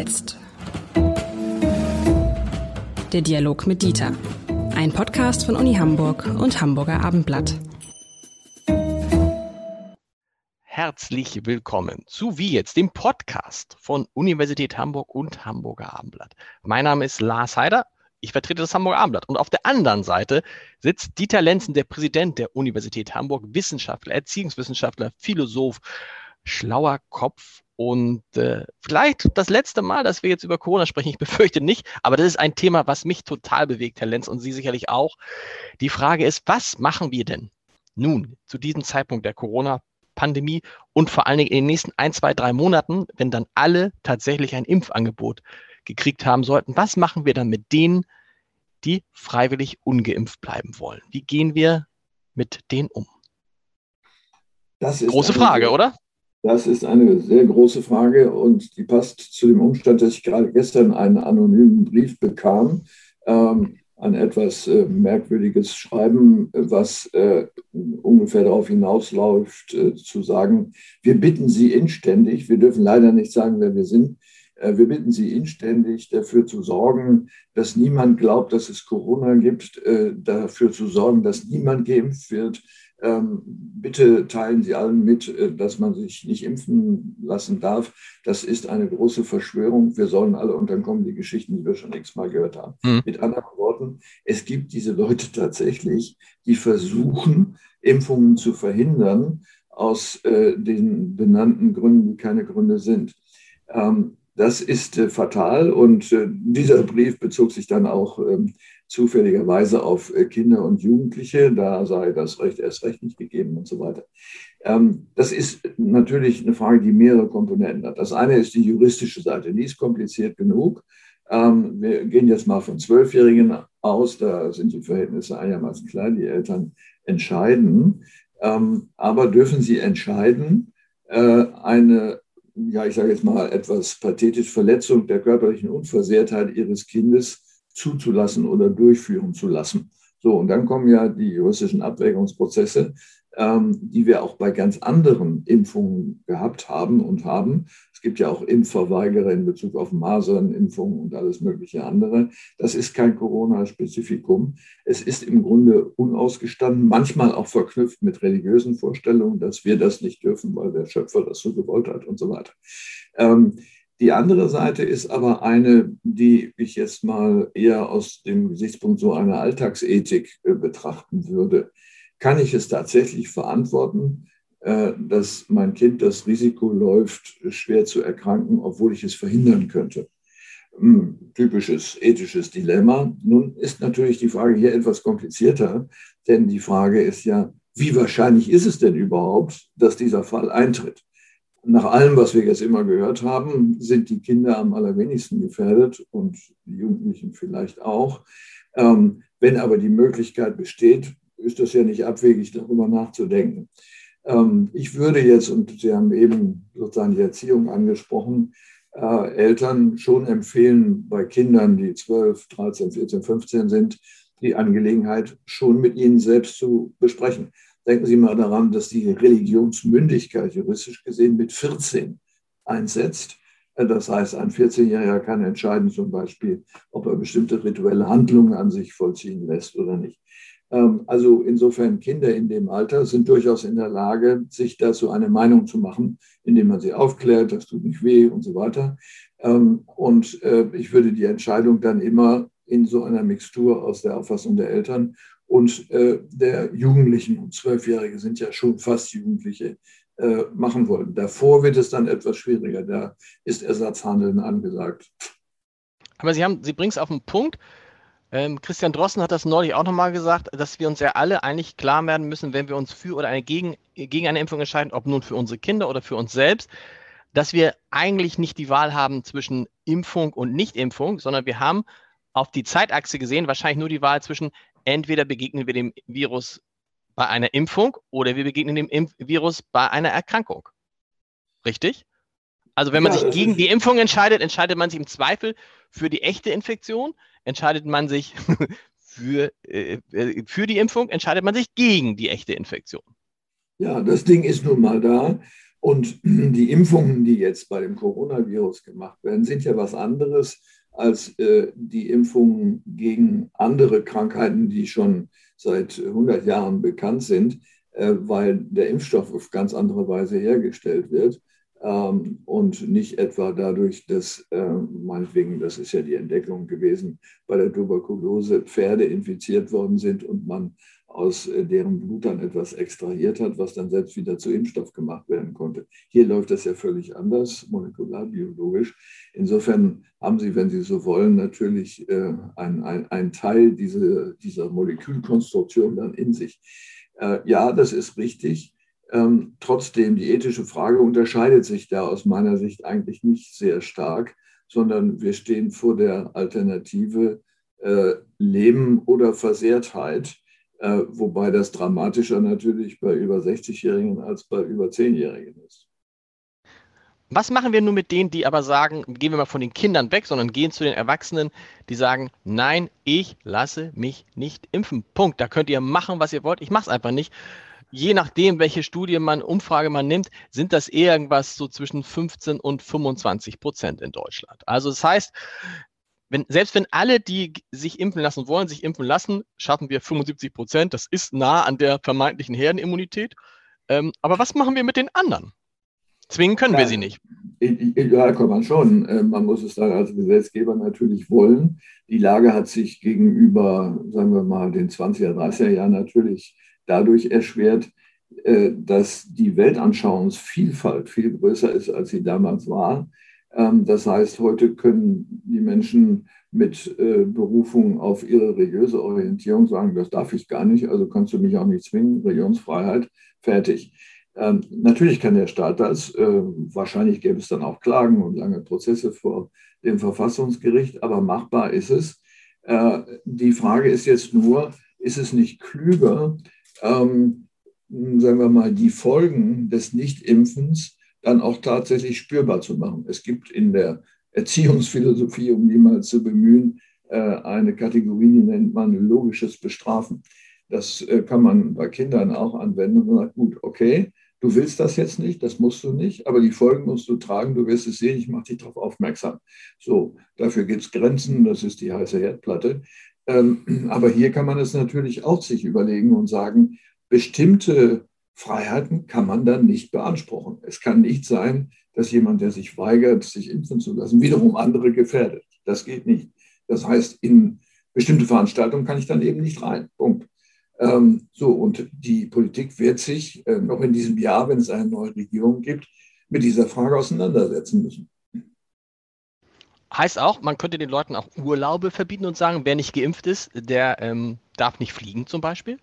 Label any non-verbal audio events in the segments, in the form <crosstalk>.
jetzt? Der Dialog mit Dieter. Ein Podcast von Uni Hamburg und Hamburger Abendblatt. Herzlich willkommen zu Wie jetzt, dem Podcast von Universität Hamburg und Hamburger Abendblatt. Mein Name ist Lars Heider. Ich vertrete das Hamburger Abendblatt. Und auf der anderen Seite sitzt Dieter Lenzen, der Präsident der Universität Hamburg, Wissenschaftler, Erziehungswissenschaftler, Philosoph, schlauer Kopf und äh, vielleicht das letzte Mal, dass wir jetzt über Corona sprechen, ich befürchte nicht, aber das ist ein Thema, was mich total bewegt, Herr Lenz, und Sie sicherlich auch. Die Frage ist, was machen wir denn nun zu diesem Zeitpunkt der Corona-Pandemie und vor allen Dingen in den nächsten ein, zwei, drei Monaten, wenn dann alle tatsächlich ein Impfangebot gekriegt haben sollten? Was machen wir dann mit denen, die freiwillig ungeimpft bleiben wollen? Wie gehen wir mit denen um? Große Frage, oder? Das ist eine sehr große Frage und die passt zu dem Umstand, dass ich gerade gestern einen anonymen Brief bekam, ähm, etwas äh, merkwürdiges Schreiben, was äh, ungefähr darauf hinausläuft, äh, zu sagen, wir bitten Sie inständig, wir dürfen leider nicht sagen, wer wir sind, äh, wir bitten Sie inständig dafür zu sorgen, dass niemand glaubt, dass es Corona gibt, äh, dafür zu sorgen, dass niemand geimpft wird, bitte teilen Sie allen mit, äh, dass man sich nicht impfen lassen darf. Das ist eine große Verschwörung. Wir sollen alle, und dann kommen die Geschichten, die wir schon x-mal gehört haben. Mhm. Mit anderen Worten, es gibt diese Leute tatsächlich, die versuchen, Impfungen zu verhindern, aus äh, den benannten Gründen, die keine Gründe sind. Ähm, das ist äh, fatal und äh, dieser Brief bezog sich dann auch ähm, zufälligerweise auf äh, Kinder und Jugendliche. Da sei das Recht erst recht nicht gegeben und so weiter. Ähm, das ist natürlich eine Frage, die mehrere Komponenten hat. Das eine ist die juristische Seite. Die ist kompliziert genug. Ähm, wir gehen jetzt mal von Zwölfjährigen aus. Da sind die Verhältnisse einigermaßen klar. Die Eltern entscheiden. Ähm, aber dürfen sie entscheiden, äh, eine ja, ich sage jetzt mal etwas pathetisch, Verletzung der körperlichen Unversehrtheit ihres Kindes zuzulassen oder durchführen zu lassen. So, und dann kommen ja die juristischen Abwägungsprozesse, ähm, die wir auch bei ganz anderen Impfungen gehabt haben und haben. Es gibt ja auch Impfverweigerer in Bezug auf Masernimpfungen und alles mögliche andere. Das ist kein Corona-Spezifikum. Es ist im Grunde unausgestanden, manchmal auch verknüpft mit religiösen Vorstellungen, dass wir das nicht dürfen, weil der Schöpfer das so gewollt hat und so weiter. Ähm, die andere Seite ist aber eine, die ich jetzt mal eher aus dem Gesichtspunkt so einer Alltagsethik äh, betrachten würde. Kann ich es tatsächlich verantworten, äh, dass mein Kind das Risiko läuft, schwer zu erkranken, obwohl ich es verhindern könnte? Hm, typisches ethisches Dilemma. Nun ist natürlich die Frage hier etwas komplizierter, denn die Frage ist ja, wie wahrscheinlich ist es denn überhaupt, dass dieser Fall eintritt? Nach allem, was wir jetzt immer gehört haben, sind die Kinder am allerwenigsten gefährdet und die Jugendlichen vielleicht auch. Ähm, wenn aber die Möglichkeit besteht, ist das ja nicht abwegig, darüber nachzudenken. Ähm, ich würde jetzt, und Sie haben eben sozusagen die Erziehung angesprochen, äh, Eltern schon empfehlen, bei Kindern, die 12, 13, 14, 15 sind, die Angelegenheit schon mit ihnen selbst zu besprechen. Denken Sie mal daran, dass die Religionsmündigkeit juristisch gesehen mit 14 einsetzt. Das heißt, ein 14-Jähriger kann entscheiden, zum Beispiel, ob er bestimmte rituelle Handlungen an sich vollziehen lässt oder nicht. Ähm, also insofern Kinder in dem Alter sind durchaus in der Lage, sich dazu eine Meinung zu machen, indem man sie aufklärt, das tut nicht weh und so weiter. Ähm, und äh, ich würde die Entscheidung dann immer in so einer Mixtur aus der Auffassung der Eltern und äh, der Jugendlichen, und Zwölfjährige sind ja schon fast Jugendliche, äh, machen wollen. Davor wird es dann etwas schwieriger. Da ist Ersatzhandeln angesagt. Aber Sie, Sie bringen es auf den Punkt. Ähm, Christian Drossen hat das neulich auch nochmal gesagt, dass wir uns ja alle eigentlich klar werden müssen, wenn wir uns für oder eine gegen, gegen eine Impfung entscheiden, ob nun für unsere Kinder oder für uns selbst, dass wir eigentlich nicht die Wahl haben zwischen Impfung und Nichtimpfung, sondern wir haben auf die Zeitachse gesehen wahrscheinlich nur die Wahl zwischen entweder begegnen wir dem Virus bei einer Impfung oder wir begegnen dem Impf Virus bei einer Erkrankung. Richtig? Also wenn man ja, sich gegen die Impfung entscheidet, entscheidet man sich im Zweifel für die echte Infektion, entscheidet man sich <laughs> für, äh, äh, für die Impfung, entscheidet man sich gegen die echte Infektion. Ja, das Ding ist nun mal da. Und <clears throat> die Impfungen, die jetzt bei dem Coronavirus gemacht werden, sind ja was anderes als äh, die Impfungen gegen andere Krankheiten, die schon seit 100 Jahren bekannt sind, äh, weil der Impfstoff auf ganz andere Weise hergestellt wird ähm, und nicht etwa dadurch, dass äh, meinetwegen, das ist ja die Entdeckung gewesen, bei der Tuberkulose Pferde infiziert worden sind und man aus äh, deren Blut dann etwas extrahiert hat, was dann selbst wieder zu Impfstoff gemacht werden konnte. Hier läuft das ja völlig anders, molekularbiologisch. Insofern haben Sie, wenn Sie so wollen, natürlich äh, einen ein Teil diese, dieser Molekülkonstruktion dann in sich. Äh, ja, das ist richtig. Ähm, trotzdem, die ethische Frage unterscheidet sich da aus meiner Sicht eigentlich nicht sehr stark, sondern wir stehen vor der Alternative äh, Leben oder Versehrtheit äh, wobei das dramatischer natürlich bei über 60-Jährigen als bei über 10-Jährigen ist. Was machen wir nun mit denen, die aber sagen, gehen wir mal von den Kindern weg, sondern gehen zu den Erwachsenen, die sagen, nein, ich lasse mich nicht impfen. Punkt. Da könnt ihr machen, was ihr wollt. Ich mache es einfach nicht. Je nachdem, welche Studie man, Umfrage man nimmt, sind das irgendwas so zwischen 15 und 25 Prozent in Deutschland. Also das heißt, wenn, selbst wenn alle, die sich impfen lassen wollen, sich impfen lassen, schaffen wir 75 Prozent. Das ist nah an der vermeintlichen Herdenimmunität. Ähm, aber was machen wir mit den anderen? Zwingen können ja, wir sie nicht. Ja, kann man schon. Äh, man muss es dann als Gesetzgeber natürlich wollen. Die Lage hat sich gegenüber, sagen wir mal, den 20er, 30er Jahren natürlich dadurch erschwert, äh, dass die Weltanschauungsvielfalt viel größer ist, als sie damals war. Ähm, das heißt, heute können die Menschen mit äh, Berufung auf ihre religiöse Orientierung sagen, das darf ich gar nicht, also kannst du mich auch nicht zwingen, Religionsfreiheit, fertig. Ähm, natürlich kann der Staat das, äh, wahrscheinlich gäbe es dann auch Klagen und lange Prozesse vor dem Verfassungsgericht, aber machbar ist es. Die Frage ist jetzt nur, ist es nicht klüger, ähm, sagen wir mal, die Folgen des Nichtimpfens dann auch tatsächlich spürbar zu machen. Es gibt in der Erziehungsphilosophie, um die mal zu bemühen, äh, eine Kategorie, die nennt man logisches Bestrafen. Das äh, kann man bei Kindern auch anwenden und sagt, gut, okay, du willst das jetzt nicht, das musst du nicht, aber die Folgen musst du tragen, du wirst es sehen, ich mache dich darauf aufmerksam. So, dafür gibt es Grenzen, das ist die heiße Herdplatte. Ähm, <clears throat> aber hier kann man es natürlich auch sich überlegen und sagen, bestimmte Freiheiten kann man dann nicht beanspruchen. Es kann nicht sein, dass jemand, der sich weigert, sich impfen zu lassen, wiederum andere gefährdet. Das geht nicht. Das heißt, in bestimmte Veranstaltungen kann ich dann eben nicht rein. Punkt. Ähm, so, und die Politik wird sich äh, noch in diesem Jahr, wenn es eine neue Regierung gibt, mit dieser Frage auseinandersetzen müssen. Heißt auch, man könnte den Leuten auch Urlaube verbieten und sagen, wer nicht geimpft ist, der ähm, darf nicht fliegen zum Beispiel?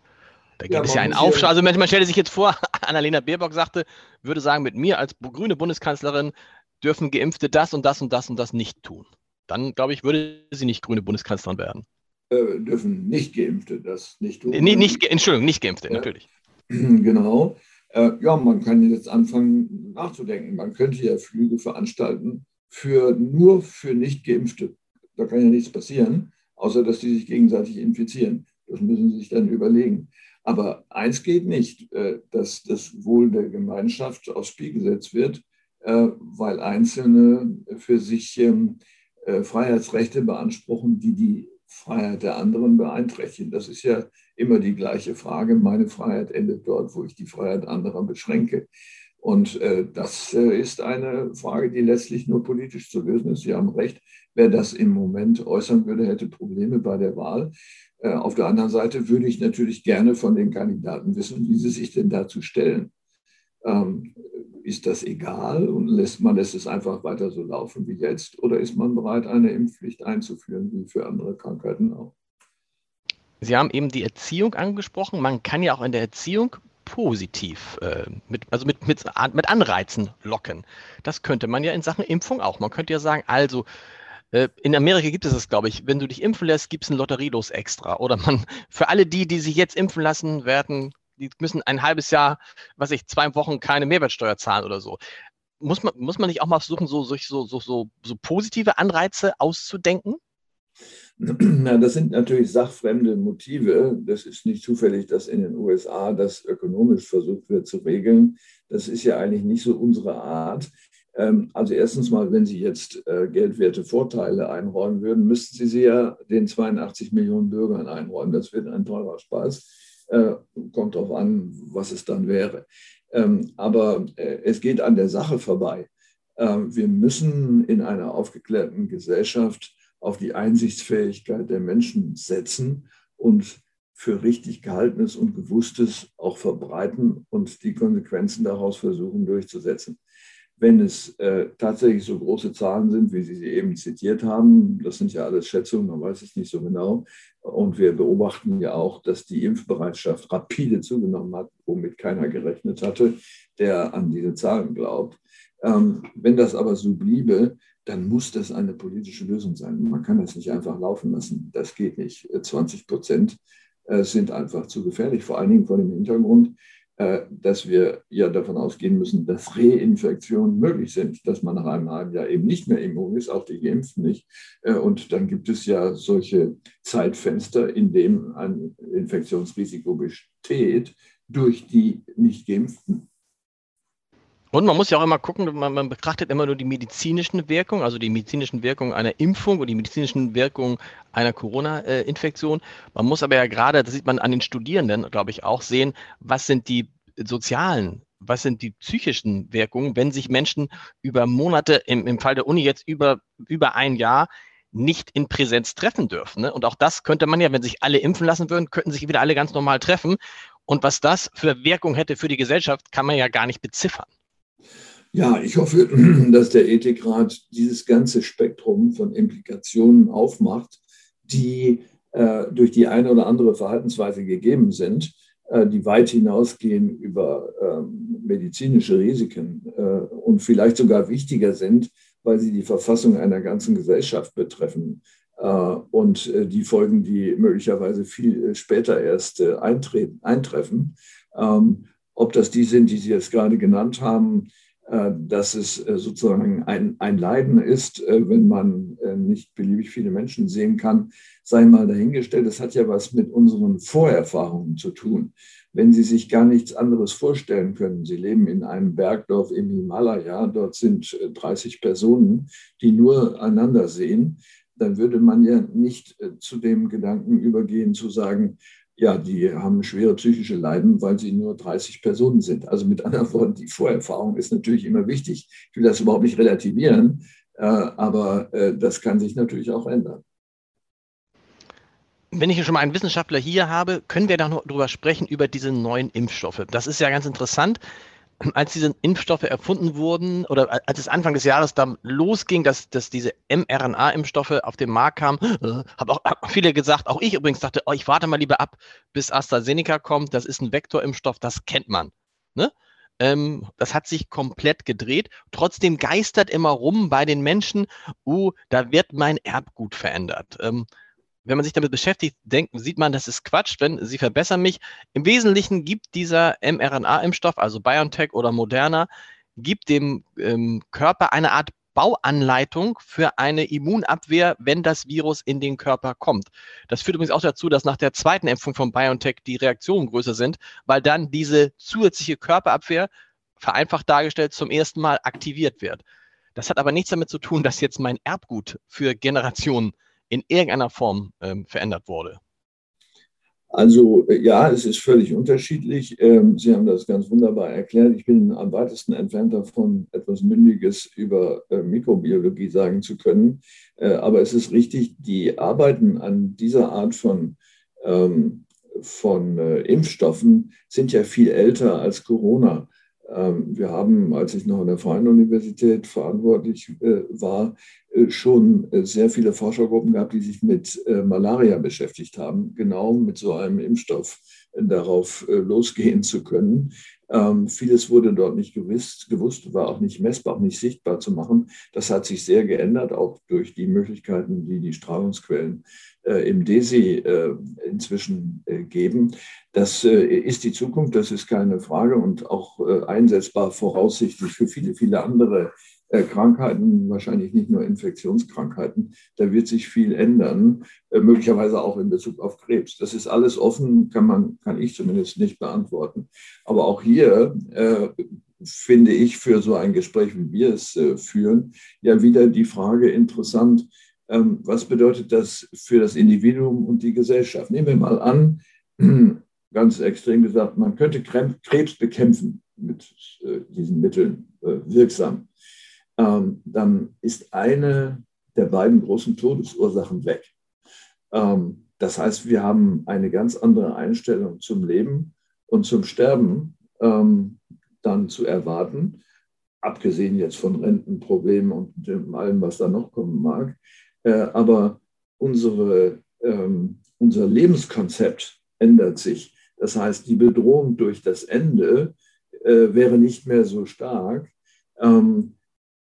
Da gibt ja, es ja einen Aufschrei. Also man stelle sich jetzt vor, <laughs> Annalena Baerbock sagte, würde sagen, mit mir als grüne Bundeskanzlerin dürfen Geimpfte das und das und das und das nicht tun. Dann, glaube ich, würde sie nicht grüne Bundeskanzlerin werden. Äh, dürfen nicht Geimpfte das nicht tun. Nee, nicht, Entschuldigung, nicht Geimpfte, ja. natürlich. <clears throat> Genau. Äh, ja, man kann jetzt anfangen nachzudenken. Man könnte ja Flüge veranstalten für nur für nicht Geimpfte. Da kann ja nichts passieren, außer dass die sich gegenseitig infizieren. Das müssen Sie sich dann überlegen. Aber eins geht nicht, äh, dass das Wohl der Gemeinschaft aufs Spiel gesetzt wird, äh, weil Einzelne für sich ähm, äh, Freiheitsrechte beanspruchen, die die Freiheit der anderen beeinträchtigen. Das ist ja immer die gleiche Frage. Meine Freiheit endet dort, wo ich die Freiheit anderer beschränke. Und das ist eine Frage, die letztlich nur politisch zu lösen ist. Sie haben recht, wer das im Moment äußern würde, hätte Probleme bei der Wahl. Äh, auf der anderen Seite würde ich natürlich gerne von den Kandidaten wissen, wie sie sich denn dazu stellen. Ähm, ist das egal und lässt man lässt es einfach weiter so laufen wie jetzt oder ist man bereit, eine Impfpflicht einzuführen, wie für andere Krankheiten auch? Sie haben eben die Erziehung angesprochen. Man kann ja auch in der Erziehung positiv, äh, mit, also mit, mit, mit Anreizen locken. Das könnte man ja in Sachen Impfung auch. Man könnte ja sagen, also äh, in Amerika gibt es das, glaube ich. Wenn du dich impfen lässt, gibt es ein Lotterielos extra. Oder man, für alle die, die sich jetzt impfen lassen, werden, die müssen ein halbes Jahr, was ich, zwei Wochen keine Mehrwertsteuer zahlen oder so. Muss man, muss man nicht auch mal versuchen, so, so, so, so, so positive Anreize auszudenken? <clears throat> Das sind natürlich sachfremde Motive. Das ist nicht zufällig, dass in den USA das ökonomisch versucht wird zu regeln. Das ist ja eigentlich nicht so unsere Art. Ähm, also erstens mal, wenn Sie jetzt äh, geldwerte Vorteile einräumen würden, müssten Sie sie ja den 82 Millionen Bürgern einräumen. Das wird ein teurer Spaß. Äh, kommt darauf an, was es dann wäre. Ähm, aber äh, es geht an der Sache vorbei. Ähm, wir müssen in einer aufgeklärten Gesellschaft auf die Einsichtsfähigkeit der Menschen setzen und für richtig gehaltenes und gewusstes auch verbreiten und die Konsequenzen daraus versuchen durchzusetzen. Wenn es äh, tatsächlich so große Zahlen sind, wie Sie sie eben zitiert haben, das sind ja alles Schätzungen, man weiß es nicht so genau. Und wir beobachten ja auch, dass die Impfbereitschaft rapide zugenommen hat, womit keiner gerechnet hatte, der an diese Zahlen glaubt. Ähm, wenn das aber so bliebe, dann muss das eine politische Lösung sein. Man kann das nicht einfach laufen lassen. Das geht nicht. 20 Prozent äh, sind einfach zu gefährlich, vor allen Dingen vor dem Hintergrund, äh, dass wir ja davon ausgehen müssen, dass Reinfektionen möglich sind, dass man nach einem halben Jahr eben nicht mehr immun ist, auch die Geimpften nicht. Äh, und dann gibt es ja solche Zeitfenster, in denen ein Infektionsrisiko besteht durch die Nicht-Geimpften. Und man muss ja auch immer gucken, man, man, betrachtet immer nur die medizinischen Wirkungen, also die medizinischen Wirkungen einer Impfung und die medizinischen Wirkungen einer Corona-Infektion. Man muss aber ja gerade, das sieht man an den Studierenden, glaube ich, auch sehen, was sind die sozialen, was sind die psychischen Wirkungen, wenn sich Menschen über Monate, im, im Fall der Uni jetzt über, über ein Jahr, nicht in Präsenz treffen dürfen. Ne? Und auch das könnte man ja, wenn sich alle impfen lassen würden, könnten sich wieder alle ganz normal treffen. Und was das für Wirkung hätte für die Gesellschaft, kann man ja gar nicht beziffern. Ja, ich hoffe, <clears throat> dass der Ethikrat dieses ganze Spektrum von Implikationen aufmacht, die äh, durch die eine oder andere Verhaltensweise gegeben sind, äh, die weit hinausgehen über äh, medizinische Risiken äh, und vielleicht sogar wichtiger sind, weil sie die Verfassung einer ganzen Gesellschaft betreffen äh, und äh, die Folgen, die möglicherweise viel später erst eintreten, eintreffen. Ähm, ob das die sind, die Sie jetzt gerade genannt haben, dass es äh, sozusagen ein, ein Leiden ist, äh, wenn man nicht beliebig viele Menschen sehen kann, sei mal dahingestellt. Das hat ja was mit unseren Vorerfahrungen zu tun. Wenn Sie sich gar nichts anderes vorstellen können, Sie leben in einem Bergdorf im Himalaya, dort sind 30 Personen, die nur einander sehen, dann würde man ja nicht zu dem Gedanken übergehen zu sagen, ja, die haben schwere psychische Leiden, weil sie nur 30 Personen sind. Also mit anderen Worten, die Vorerfahrung ist natürlich immer wichtig. Ich will das überhaupt nicht relativieren, äh, aber äh, das kann sich natürlich auch ändern. Wenn ich schon mal einen Wissenschaftler hier habe, können wir da noch drüber sprechen, über diese neuen Impfstoffe. Das ist ja ganz interessant als diese Impfstoffe erfunden wurden oder als es Anfang des Jahres dann losging, dass, dass diese mRNA-Impfstoffe auf den Markt kamen, äh, haben auch viele gesagt, auch ich übrigens dachte, oh, ich warte mal lieber ab, bis AstraZeneca kommt. Das ist ein Vektorimpfstoff, das kennt man. Ne? Ähm, das hat sich komplett gedreht. Trotzdem geistert immer rum bei den Menschen, uh, da wird mein Erbgut verändert. Ähm, wenn man sich damit beschäftigt, denkt, sieht man, das ist Quatsch, wenn Sie verbessern mich. Im Wesentlichen gibt dieser mRNA-Impfstoff, also BioNTech oder Moderna, gibt dem ähm, Körper eine Art Bauanleitung für eine Immunabwehr, wenn das Virus in den Körper kommt. Das führt übrigens auch dazu, dass nach der zweiten Impfung von BioNTech die Reaktionen größer sind, weil dann diese zusätzliche Körperabwehr, vereinfacht dargestellt, zum ersten Mal aktiviert wird. Das hat aber nichts damit zu tun, dass jetzt mein Erbgut für Generationen in irgendeiner Form ähm, verändert wurde? Also äh, ja, es ist völlig unterschiedlich. Ähm, Sie haben das ganz wunderbar erklärt. Ich bin am weitesten entfernt davon, etwas Mündiges über äh, Mikrobiologie sagen zu können. Äh, aber es ist richtig, die Arbeiten an dieser Art von, ähm, von Impfstoffen sind ja viel älter als Corona. Ähm, wir haben, als ich noch an der Freien Universität verantwortlich war, schon äh, sehr viele Forschergruppen gehabt, die sich mit Malaria beschäftigt haben, genau mit so einem Impfstoff darauf losgehen zu können. Ähm, vieles wurde dort nicht gewusst, gewusst, war auch nicht messbar, auch nicht sichtbar zu machen. Das hat sich sehr geändert, auch durch die Möglichkeiten, die die Strahlungsquellen äh, im DESI äh, inzwischen äh, geben. Das äh, ist die Zukunft, das ist keine Frage und auch äh, einsetzbar voraussichtlich für viele, viele andere äh, Krankheiten, wahrscheinlich nicht nur Infektionskrankheiten. Da wird sich viel ändern, äh, möglicherweise auch in Bezug auf Krebs. Das ist alles offen, kann man, kann ich zumindest nicht beantworten. Aber auch hier äh, finde ich für so ein Gespräch, wie wir es äh, führen, ja wieder die Frage interessant, ähm, was bedeutet das für das Individuum und die Gesellschaft? Nehmen wir mal an, <clears throat> ganz extrem gesagt, man könnte Krebs bekämpfen mit äh, diesen Mitteln äh, wirksam. Ähm, dann ist eine der beiden großen Todesursachen weg. Ähm, das heißt, wir haben eine ganz andere Einstellung zum Leben und zum Sterben dann zu erwarten, abgesehen jetzt von Rentenproblemen und allem, was da noch kommen mag. Äh, aber unsere, ähm, unser Lebenskonzept ändert sich. Das heißt, die Bedrohung durch das Ende äh, wäre nicht mehr so stark. Ähm,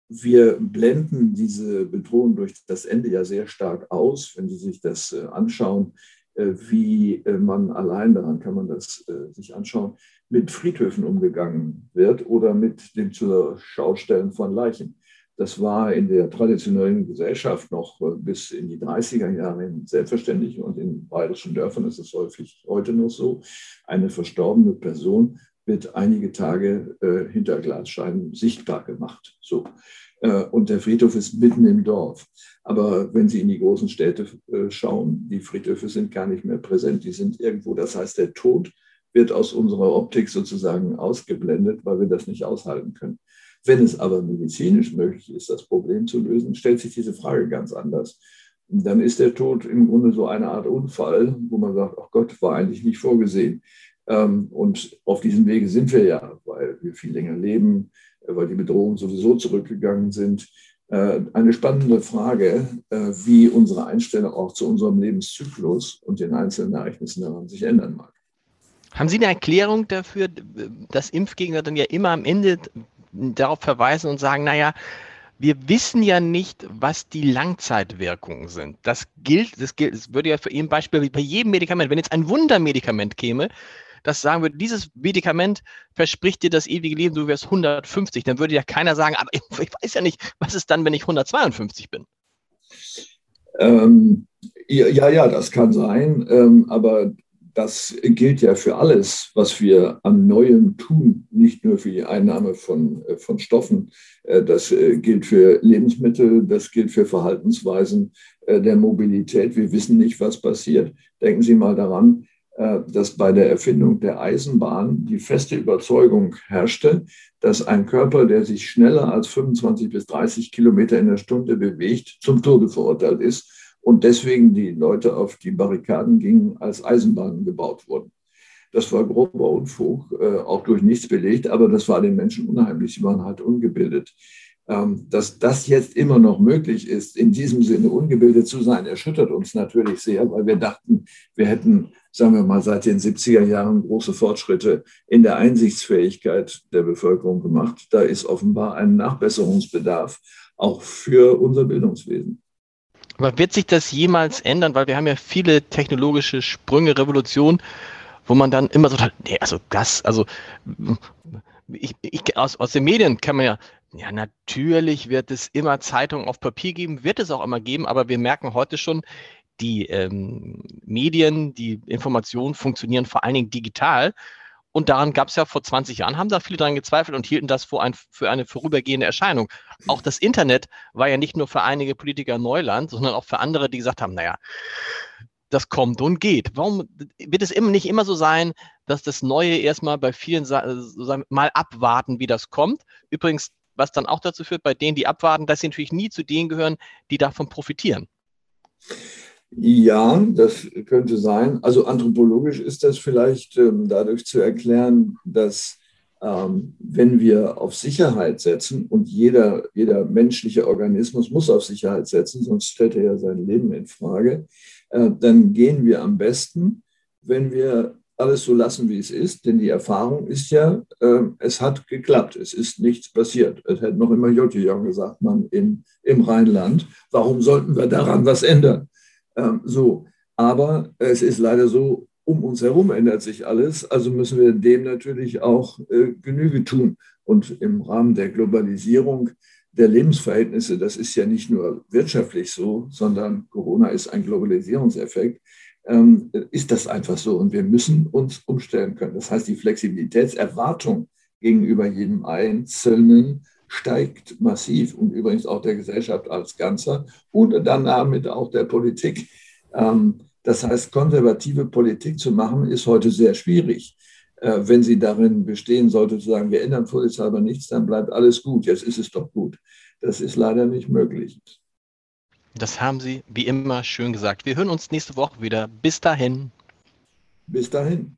wir blenden diese Bedrohung durch das Ende ja sehr stark aus, wenn Sie sich das äh, anschauen, äh, wie äh, man allein daran kann man das sich anschauen, mit Friedhöfen umgegangen wird oder mit dem zur Schaustellen von Leichen. Das war in der traditionellen Gesellschaft noch bis in die 30er Jahre selbstverständlich und in bayerischen Dörfern ist es häufig heute noch so. Eine verstorbene Person wird einige Tage äh, hinter Glasscheiben sichtbar gemacht. So. Äh, und der Friedhof ist mitten im Dorf. Aber wenn Sie in die großen Städte äh, schauen, die Friedhöfe sind gar nicht mehr präsent, die sind irgendwo. Das heißt, der Tod wird aus unserer Optik sozusagen ausgeblendet, weil wir das nicht aushalten können. Wenn es aber medizinisch möglich ist, das Problem zu lösen, stellt sich diese Frage ganz anders. Dann ist der Tod im Grunde so eine Art Unfall, wo man sagt, ach Gott, war eigentlich nicht vorgesehen. Ähm, und auf diesem Wege sind wir ja, weil wir viel länger leben, äh, weil die Bedrohungen sowieso zurückgegangen sind. Äh, eine spannende Frage, äh, wie unsere Einstellung auch zu unserem Lebenszyklus und den einzelnen Ereignissen daran sich ändern mag. Haben Sie eine Erklärung dafür, dass Impfgegner dann ja immer am Ende darauf verweisen und sagen, naja, wir wissen ja nicht, was die Langzeitwirkungen sind. Das gilt, das gilt, das würde ja für Ihren Beispiel wie bei jedem Medikament, wenn jetzt ein Wundermedikament käme, das sagen würde, dieses Medikament verspricht dir das ewige Leben, du wärst 150, dann würde ja keiner sagen, aber ich weiß ja nicht, was ist dann, wenn ich 152 bin? Ähm, ja, ja, das kann sein, ähm, aber das gilt ja für alles, was wir an Neuem tun, nicht nur für die Einnahme von, äh, von Stoffen. Äh, das äh, gilt für Lebensmittel, das gilt für Verhaltensweisen der Mobilität. Wir wissen nicht, was passiert. Denken Sie mal daran, dass bei der Erfindung der Eisenbahn die feste Überzeugung herrschte, dass ein Körper, der sich schneller als 25 bis 30 Kilometer in der Stunde bewegt, zum Tode verurteilt ist und deswegen die Leute auf die Barrikaden gingen, als Eisenbahnen gebaut wurden. Das war grober Unfug, äh, auch durch nichts belegt, aber das war den Menschen unheimlich. Sie waren halt ungebildet. Ähm, dass das jetzt immer noch möglich ist, in diesem Sinne ungebildet zu sein, erschüttert uns natürlich sehr, weil wir dachten, wir hätten, sagen wir mal, seit den 70er Jahren große Fortschritte in der Einsichtsfähigkeit der Bevölkerung gemacht. Da ist offenbar ein Nachbesserungsbedarf, auch für unser Bildungswesen. Aber wird sich das jemals ändern? Weil wir haben ja viele technologische Sprünge, Revolutionen, wo man dann immer so, nee, also das, also ich, ich, aus, aus den Medien kann man ja, ja, natürlich wird es immer Zeitungen auf Papier geben, wird es auch immer geben, aber wir merken heute schon, die ähm, Medien, die Informationen funktionieren vor allen Dingen digital. Und daran gab es ja vor 20 Jahren, haben da viele daran gezweifelt und hielten das für, ein, für eine vorübergehende Erscheinung. Auch das Internet war ja nicht nur für einige Politiker Neuland, sondern auch für andere, die gesagt haben, naja, das kommt und geht. Warum wird es immer nicht immer so sein, dass das Neue erstmal bei vielen mal abwarten, wie das kommt? Übrigens, was dann auch dazu führt, bei denen, die abwarten, dass sie natürlich nie zu denen gehören, die davon profitieren. Ja, das könnte sein. Also anthropologisch ist das vielleicht ähm, dadurch zu erklären, dass ähm, wenn wir auf Sicherheit setzen und jeder, jeder menschliche Organismus muss auf Sicherheit setzen, sonst stellt er ja sein Leben in Frage, äh, dann gehen wir am besten, wenn wir alles so lassen, wie es ist. Denn die Erfahrung ist ja, äh, es hat geklappt, es ist nichts passiert. Es hätte noch immer Jotjong gesagt, man in, im Rheinland. Warum sollten wir daran was ändern? Ähm, so, aber es ist leider so, um uns herum ändert sich alles, also müssen wir dem natürlich auch äh, Genüge tun. Und im Rahmen der Globalisierung der Lebensverhältnisse, das ist ja nicht nur wirtschaftlich so, sondern Corona ist ein Globalisierungseffekt, ähm, ist das einfach so. Und wir müssen uns umstellen können. Das heißt, die Flexibilitätserwartung gegenüber jedem Einzelnen steigt massiv und übrigens auch der Gesellschaft als Ganzer und dann damit auch der Politik. Ähm, das heißt, konservative Politik zu machen, ist heute sehr schwierig. Äh, wenn sie darin bestehen sollte, zu sagen, wir ändern vorsichtshalber nichts, dann bleibt alles gut. Jetzt ist es doch gut. Das ist leider nicht möglich. Das haben Sie wie immer schön gesagt. Wir hören uns nächste Woche wieder. Bis dahin. Bis dahin.